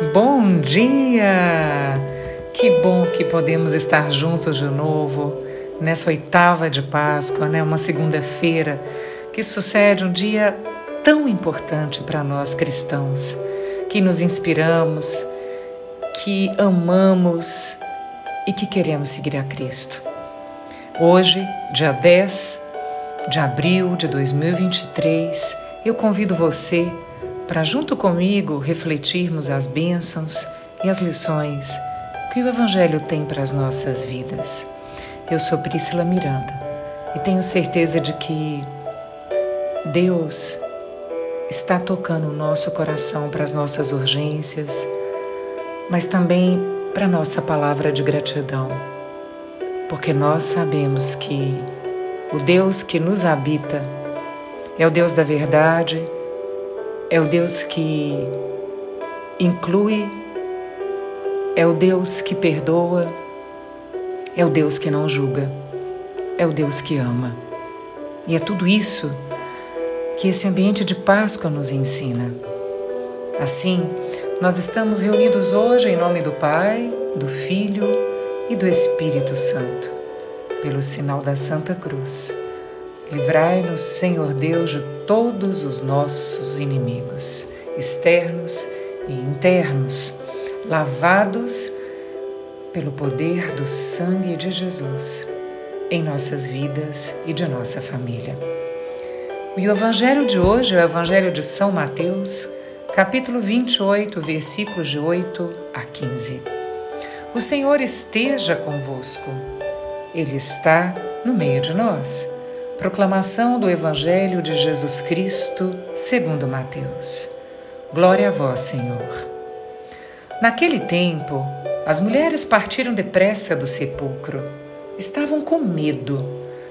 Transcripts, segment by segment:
Bom dia! Que bom que podemos estar juntos de novo nessa oitava de Páscoa, né? Uma segunda-feira que sucede um dia tão importante para nós cristãos, que nos inspiramos, que amamos e que queremos seguir a Cristo. Hoje, dia 10 de abril de 2023, eu convido você para, junto comigo, refletirmos as bênçãos e as lições que o Evangelho tem para as nossas vidas. Eu sou Priscila Miranda e tenho certeza de que Deus está tocando o nosso coração para as nossas urgências, mas também para nossa palavra de gratidão, porque nós sabemos que o Deus que nos habita é o Deus da verdade é o Deus que inclui, é o Deus que perdoa, é o Deus que não julga, é o Deus que ama. E é tudo isso que esse ambiente de Páscoa nos ensina. Assim, nós estamos reunidos hoje em nome do Pai, do Filho e do Espírito Santo, pelo sinal da Santa Cruz. Livrai-nos, Senhor Deus, de todos os nossos inimigos, externos e internos, lavados pelo poder do sangue de Jesus em nossas vidas e de nossa família. E o evangelho de hoje é o evangelho de São Mateus, capítulo 28, versículos de 8 a 15. O Senhor esteja convosco. Ele está no meio de nós. Proclamação do Evangelho de Jesus Cristo, segundo Mateus. Glória a vós, Senhor. Naquele tempo, as mulheres partiram depressa do sepulcro. Estavam com medo,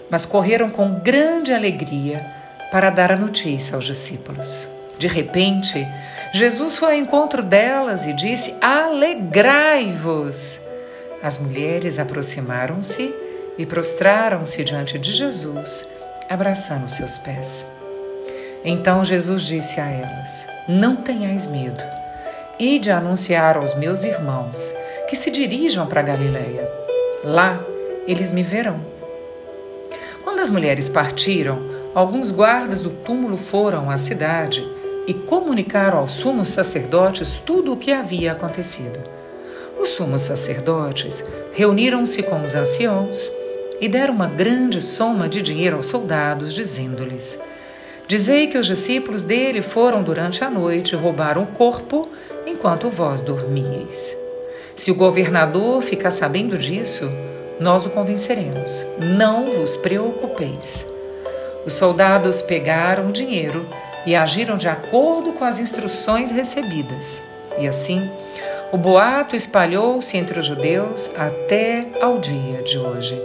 mas correram com grande alegria para dar a notícia aos discípulos. De repente, Jesus foi ao encontro delas e disse: Alegrai-vos! As mulheres aproximaram-se e prostraram-se diante de Jesus abraçando seus pés. Então Jesus disse a elas: Não tenhais medo. Ide anunciar aos meus irmãos que se dirijam para Galiléia. Lá eles me verão. Quando as mulheres partiram, alguns guardas do túmulo foram à cidade e comunicaram aos sumos sacerdotes tudo o que havia acontecido. Os sumos sacerdotes reuniram-se com os anciãos e deram uma grande soma de dinheiro aos soldados, dizendo-lhes: Dizei que os discípulos dele foram durante a noite roubar um corpo enquanto vós dormíeis. Se o governador ficar sabendo disso, nós o convenceremos. Não vos preocupeis. Os soldados pegaram o dinheiro e agiram de acordo com as instruções recebidas. E assim, o boato espalhou-se entre os judeus até ao dia de hoje.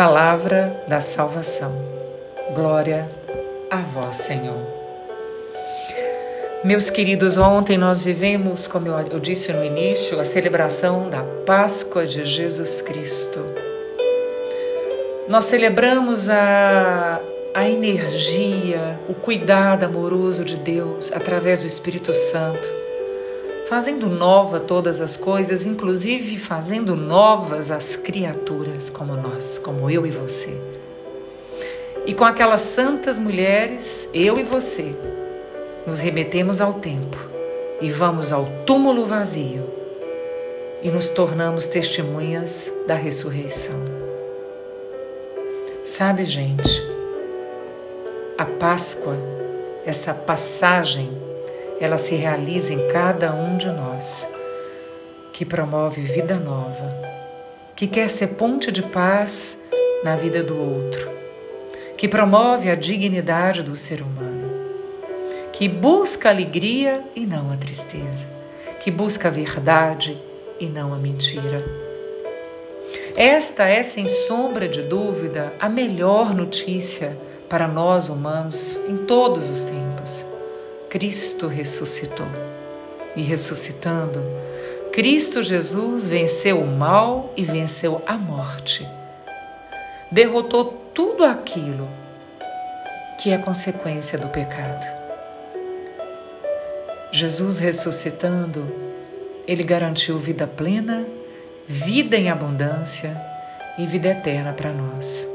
Palavra da salvação. Glória a vós, Senhor. Meus queridos, ontem nós vivemos, como eu disse no início, a celebração da Páscoa de Jesus Cristo. Nós celebramos a, a energia, o cuidado amoroso de Deus através do Espírito Santo fazendo nova todas as coisas, inclusive fazendo novas as criaturas como nós, como eu e você. E com aquelas santas mulheres, eu e você, nos remetemos ao tempo e vamos ao túmulo vazio e nos tornamos testemunhas da ressurreição. Sabe, gente, a Páscoa, essa passagem ela se realiza em cada um de nós, que promove vida nova, que quer ser ponte de paz na vida do outro, que promove a dignidade do ser humano, que busca alegria e não a tristeza, que busca a verdade e não a mentira. Esta é, sem sombra de dúvida, a melhor notícia para nós humanos em todos os tempos. Cristo ressuscitou. E ressuscitando, Cristo Jesus venceu o mal e venceu a morte. Derrotou tudo aquilo que é consequência do pecado. Jesus ressuscitando Ele garantiu vida plena, vida em abundância e vida eterna para nós.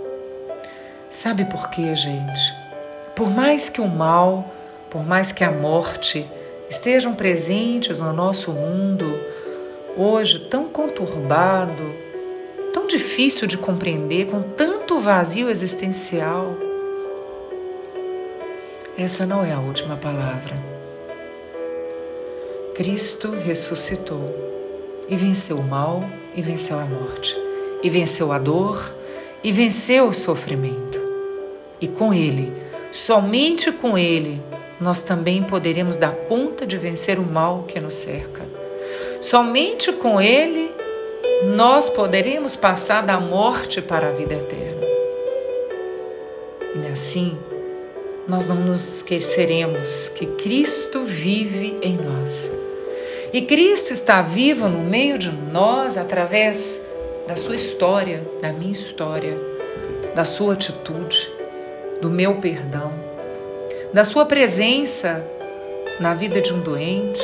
Sabe por quê, gente? Por mais que o mal, por mais que a morte estejam presentes no nosso mundo, hoje tão conturbado, tão difícil de compreender, com tanto vazio existencial, essa não é a última palavra. Cristo ressuscitou e venceu o mal e venceu a morte, e venceu a dor e venceu o sofrimento. E com Ele, somente com Ele, nós também poderemos dar conta de vencer o mal que nos cerca. Somente com Ele nós poderemos passar da morte para a vida eterna. E assim, nós não nos esqueceremos que Cristo vive em nós. E Cristo está vivo no meio de nós através da sua história, da minha história, da sua atitude, do meu perdão, da sua presença na vida de um doente,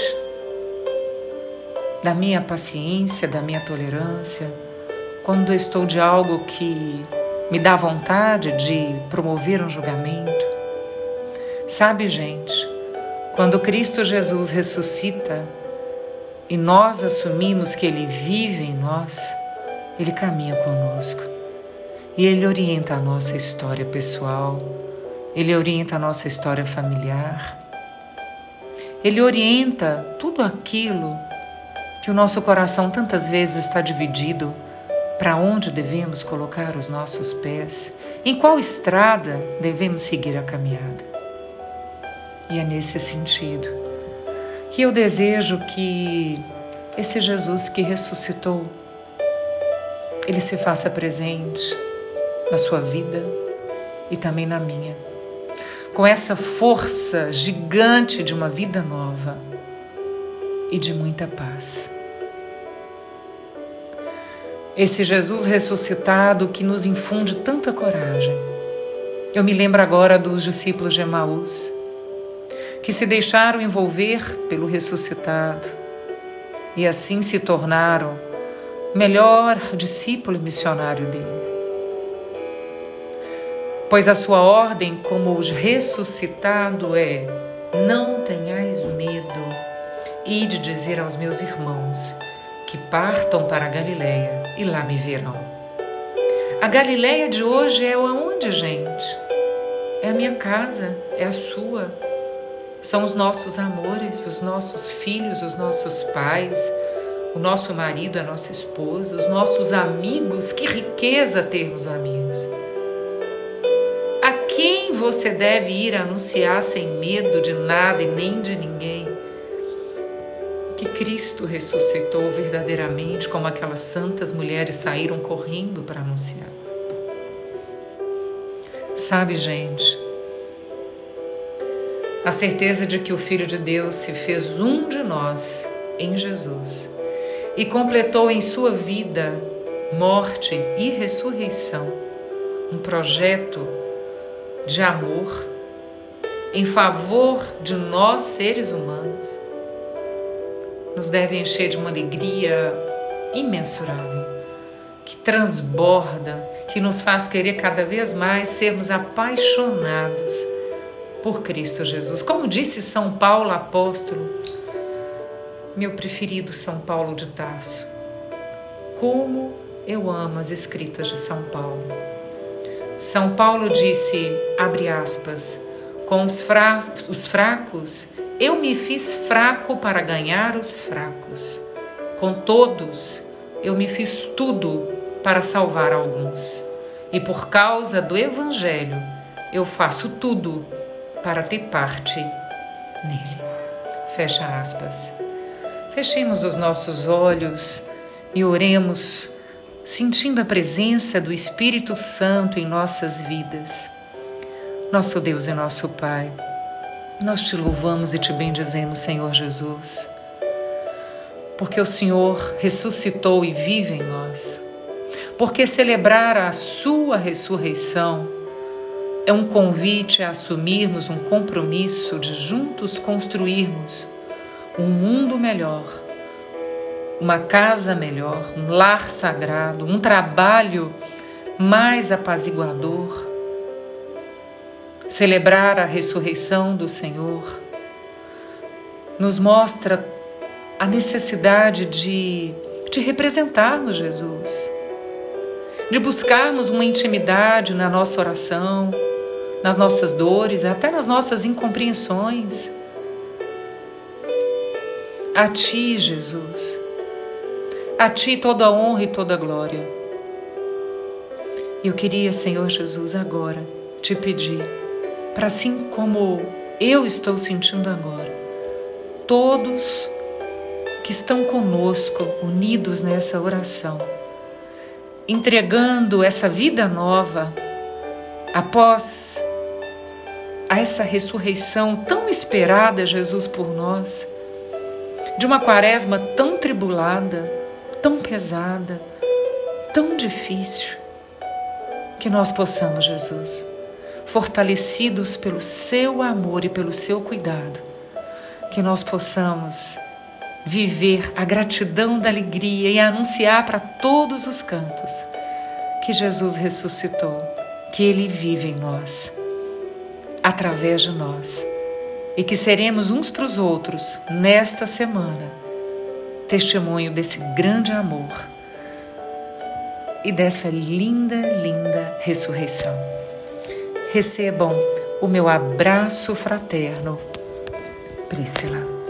da minha paciência, da minha tolerância, quando estou de algo que me dá vontade de promover um julgamento. Sabe, gente, quando Cristo Jesus ressuscita e nós assumimos que Ele vive em nós, Ele caminha conosco e Ele orienta a nossa história pessoal, Ele orienta a nossa história familiar, Ele orienta tudo aquilo que o nosso coração tantas vezes está dividido para onde devemos colocar os nossos pés, em qual estrada devemos seguir a caminhada. E é nesse sentido que eu desejo que esse Jesus que ressuscitou, ele se faça presente na sua vida e também na minha. Com essa força gigante de uma vida nova e de muita paz. Esse Jesus ressuscitado que nos infunde tanta coragem. Eu me lembro agora dos discípulos de Emaús, que se deixaram envolver pelo ressuscitado e assim se tornaram melhor discípulo e missionário dele. Pois a sua ordem como ressuscitado é: não tenhais medo e de dizer aos meus irmãos que partam para a Galileia e lá me verão. A Galileia de hoje é aonde, gente? É a minha casa, é a sua. São os nossos amores, os nossos filhos, os nossos pais, o nosso marido, a nossa esposa, os nossos amigos. Que riqueza termos amigos. Quem você deve ir anunciar sem medo de nada e nem de ninguém? que Cristo ressuscitou verdadeiramente, como aquelas santas mulheres saíram correndo para anunciar. Sabe, gente, a certeza de que o Filho de Deus se fez um de nós em Jesus e completou em sua vida, morte e ressurreição um projeto de amor em favor de nós seres humanos nos deve encher de uma alegria imensurável, que transborda, que nos faz querer cada vez mais sermos apaixonados por Cristo Jesus. Como disse São Paulo apóstolo, meu preferido São Paulo de Tarso, como eu amo as escritas de São Paulo. São Paulo disse, abre aspas, com os, fra os fracos eu me fiz fraco para ganhar os fracos. Com todos, eu me fiz tudo para salvar alguns. E por causa do Evangelho, eu faço tudo para ter parte nele. Fecha aspas. Fechemos os nossos olhos e oremos, sentindo a presença do Espírito Santo em nossas vidas. Nosso Deus e nosso Pai nós te louvamos e te bendizemos, Senhor Jesus, porque o Senhor ressuscitou e vive em nós. Porque celebrar a Sua ressurreição é um convite a assumirmos um compromisso de juntos construirmos um mundo melhor, uma casa melhor, um lar sagrado, um trabalho mais apaziguador, celebrar a ressurreição do Senhor, nos mostra a necessidade de, de representarmos Jesus, de buscarmos uma intimidade na nossa oração, nas nossas dores, até nas nossas incompreensões. A Ti, Jesus, a Ti toda a honra e toda a glória. Eu queria, Senhor Jesus, agora te pedir, para assim como eu estou sentindo agora, todos que estão conosco, unidos nessa oração, entregando essa vida nova após a essa ressurreição tão esperada, Jesus, por nós, de uma quaresma tão tribulada, tão pesada, tão difícil, que nós possamos, Jesus, fortalecidos pelo seu amor e pelo seu cuidado, que nós possamos viver a gratidão da alegria e anunciar para todos os cantos que Jesus ressuscitou, que Ele vive em nós, através de nós, e que seremos uns para os outros nesta semana testemunho desse grande amor e dessa linda, linda ressurreição. Recebam o meu abraço fraterno, Priscila.